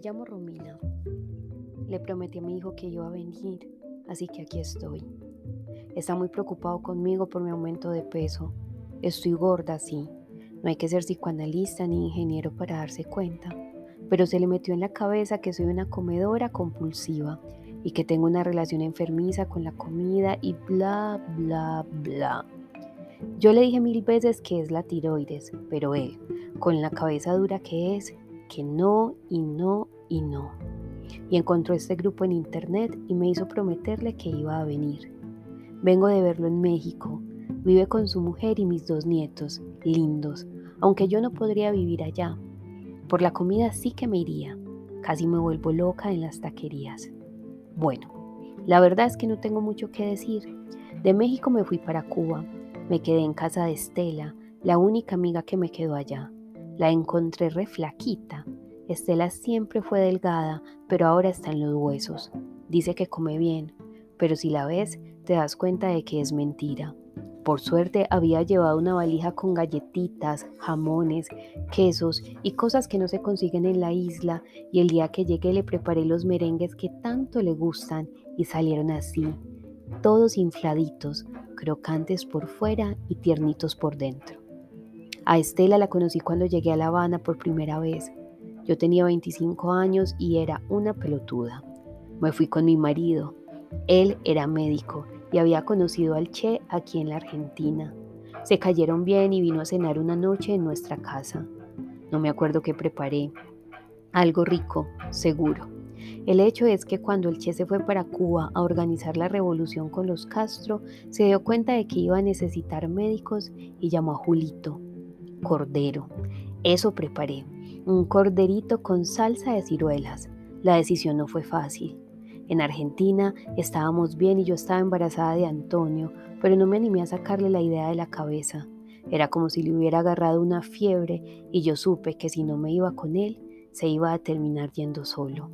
Llamo Romina. Le prometí a mi hijo que iba a venir, así que aquí estoy. Está muy preocupado conmigo por mi aumento de peso. Estoy gorda, sí. No hay que ser psicoanalista ni ingeniero para darse cuenta, pero se le metió en la cabeza que soy una comedora compulsiva y que tengo una relación enfermiza con la comida y bla, bla, bla. Yo le dije mil veces que es la tiroides, pero él, con la cabeza dura que es, que no y no y no. Y encontró este grupo en internet y me hizo prometerle que iba a venir. Vengo de verlo en México. Vive con su mujer y mis dos nietos, lindos, aunque yo no podría vivir allá. Por la comida sí que me iría. Casi me vuelvo loca en las taquerías. Bueno, la verdad es que no tengo mucho que decir. De México me fui para Cuba. Me quedé en casa de Estela, la única amiga que me quedó allá. La encontré re flaquita. Estela siempre fue delgada, pero ahora está en los huesos. Dice que come bien, pero si la ves, te das cuenta de que es mentira. Por suerte había llevado una valija con galletitas, jamones, quesos y cosas que no se consiguen en la isla y el día que llegué le preparé los merengues que tanto le gustan y salieron así, todos infladitos, crocantes por fuera y tiernitos por dentro. A Estela la conocí cuando llegué a La Habana por primera vez. Yo tenía 25 años y era una pelotuda. Me fui con mi marido. Él era médico y había conocido al Che aquí en la Argentina. Se cayeron bien y vino a cenar una noche en nuestra casa. No me acuerdo qué preparé. Algo rico, seguro. El hecho es que cuando el Che se fue para Cuba a organizar la revolución con los Castro, se dio cuenta de que iba a necesitar médicos y llamó a Julito, cordero. Eso preparé, un corderito con salsa de ciruelas. La decisión no fue fácil. En Argentina estábamos bien y yo estaba embarazada de Antonio, pero no me animé a sacarle la idea de la cabeza. Era como si le hubiera agarrado una fiebre y yo supe que si no me iba con él, se iba a terminar yendo solo.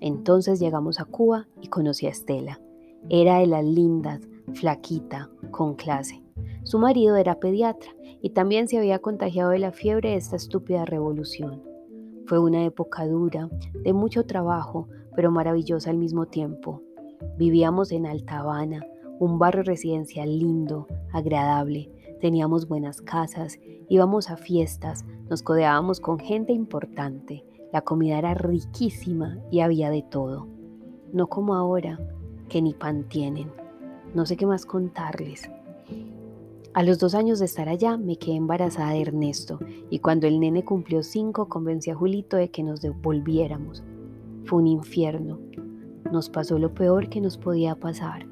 Entonces llegamos a Cuba y conocí a Estela. Era de las lindas, flaquita, con clase. Su marido era pediatra y también se había contagiado de la fiebre de esta estúpida revolución. Fue una época dura, de mucho trabajo, pero maravillosa al mismo tiempo. Vivíamos en Alta Habana, un barrio residencial lindo, agradable, teníamos buenas casas, íbamos a fiestas, nos codeábamos con gente importante, la comida era riquísima y había de todo. No como ahora, que ni pan tienen. No sé qué más contarles. A los dos años de estar allá me quedé embarazada de Ernesto y cuando el nene cumplió cinco convencí a Julito de que nos devolviéramos. Fue un infierno. Nos pasó lo peor que nos podía pasar.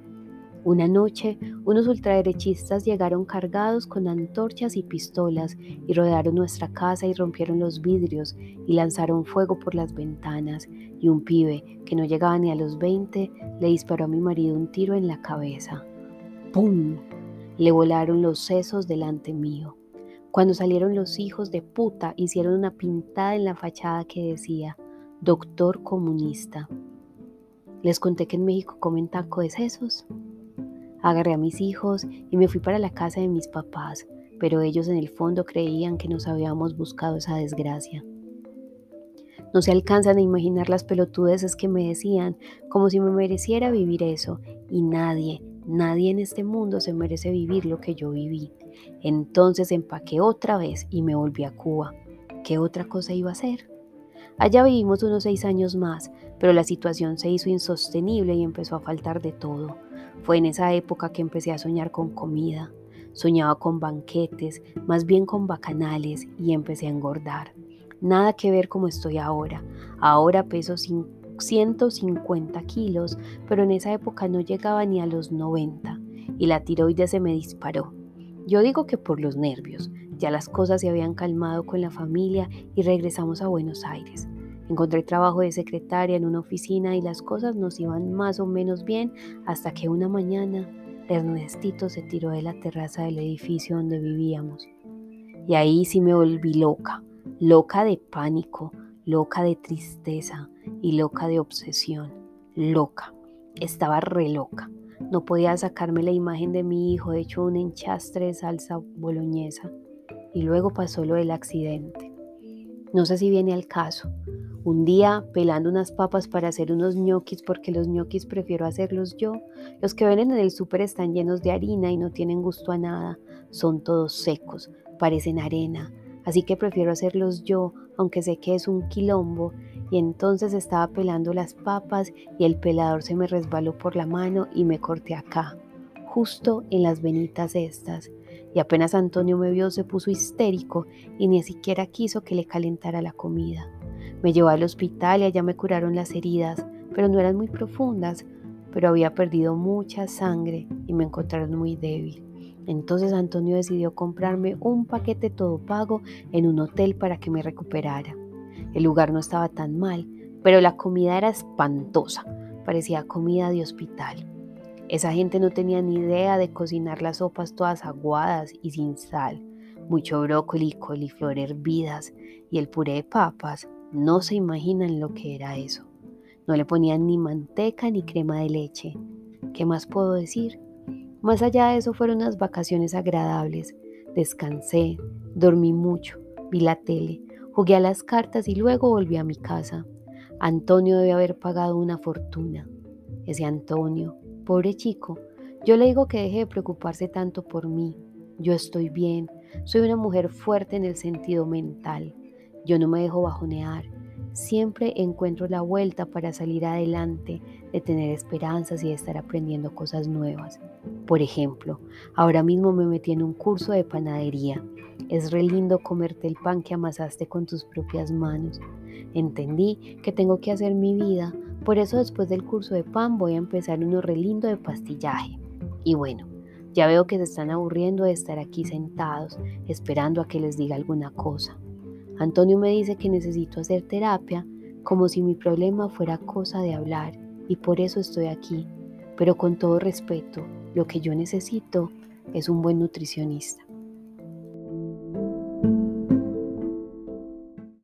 Una noche, unos ultraderechistas llegaron cargados con antorchas y pistolas y rodearon nuestra casa y rompieron los vidrios y lanzaron fuego por las ventanas y un pibe que no llegaba ni a los 20 le disparó a mi marido un tiro en la cabeza. ¡Pum! Le volaron los sesos delante mío. Cuando salieron los hijos de puta, hicieron una pintada en la fachada que decía, Doctor Comunista. Les conté que en México comen taco de sesos. Agarré a mis hijos y me fui para la casa de mis papás, pero ellos en el fondo creían que nos habíamos buscado esa desgracia. No se alcanzan a imaginar las pelotudeces que me decían, como si me mereciera vivir eso, y nadie, Nadie en este mundo se merece vivir lo que yo viví. Entonces empaqué otra vez y me volví a Cuba. ¿Qué otra cosa iba a hacer? Allá vivimos unos seis años más, pero la situación se hizo insostenible y empezó a faltar de todo. Fue en esa época que empecé a soñar con comida. Soñaba con banquetes, más bien con bacanales, y empecé a engordar. Nada que ver como estoy ahora. Ahora peso 150 kilos, pero en esa época no llegaba ni a los 90 y la tiroides se me disparó. Yo digo que por los nervios, ya las cosas se habían calmado con la familia y regresamos a Buenos Aires. Encontré trabajo de secretaria en una oficina y las cosas nos iban más o menos bien hasta que una mañana Ernestito se tiró de la terraza del edificio donde vivíamos. Y ahí sí me volví loca, loca de pánico, loca de tristeza y loca de obsesión. Loca. Estaba re loca. No podía sacarme la imagen de mi hijo hecho un enchastre de salsa boloñesa. Y luego pasó lo del accidente. No sé si viene al caso. Un día pelando unas papas para hacer unos ñoquis porque los ñoquis prefiero hacerlos yo. Los que venden en el súper están llenos de harina y no tienen gusto a nada. Son todos secos, parecen arena. Así que prefiero hacerlos yo, aunque sé que es un quilombo. Y entonces estaba pelando las papas y el pelador se me resbaló por la mano y me corté acá, justo en las venitas estas. Y apenas Antonio me vio se puso histérico y ni siquiera quiso que le calentara la comida. Me llevó al hospital y allá me curaron las heridas, pero no eran muy profundas, pero había perdido mucha sangre y me encontraron muy débil. Entonces Antonio decidió comprarme un paquete todo pago en un hotel para que me recuperara. El lugar no estaba tan mal, pero la comida era espantosa, parecía comida de hospital. Esa gente no tenía ni idea de cocinar las sopas todas aguadas y sin sal, mucho brócoli coliflor hervidas y el puré de papas no se imaginan lo que era eso. No le ponían ni manteca ni crema de leche. ¿Qué más puedo decir? Más allá de eso fueron unas vacaciones agradables. Descansé, dormí mucho, vi la tele, jugué a las cartas y luego volví a mi casa. Antonio debe haber pagado una fortuna. Ese Antonio, pobre chico, yo le digo que deje de preocuparse tanto por mí. Yo estoy bien, soy una mujer fuerte en el sentido mental. Yo no me dejo bajonear. Siempre encuentro la vuelta para salir adelante, de tener esperanzas y de estar aprendiendo cosas nuevas. Por ejemplo, ahora mismo me metí en un curso de panadería. Es re lindo comerte el pan que amasaste con tus propias manos. Entendí que tengo que hacer mi vida, por eso después del curso de pan voy a empezar uno re lindo de pastillaje. Y bueno, ya veo que se están aburriendo de estar aquí sentados, esperando a que les diga alguna cosa. Antonio me dice que necesito hacer terapia como si mi problema fuera cosa de hablar y por eso estoy aquí. Pero con todo respeto, lo que yo necesito es un buen nutricionista.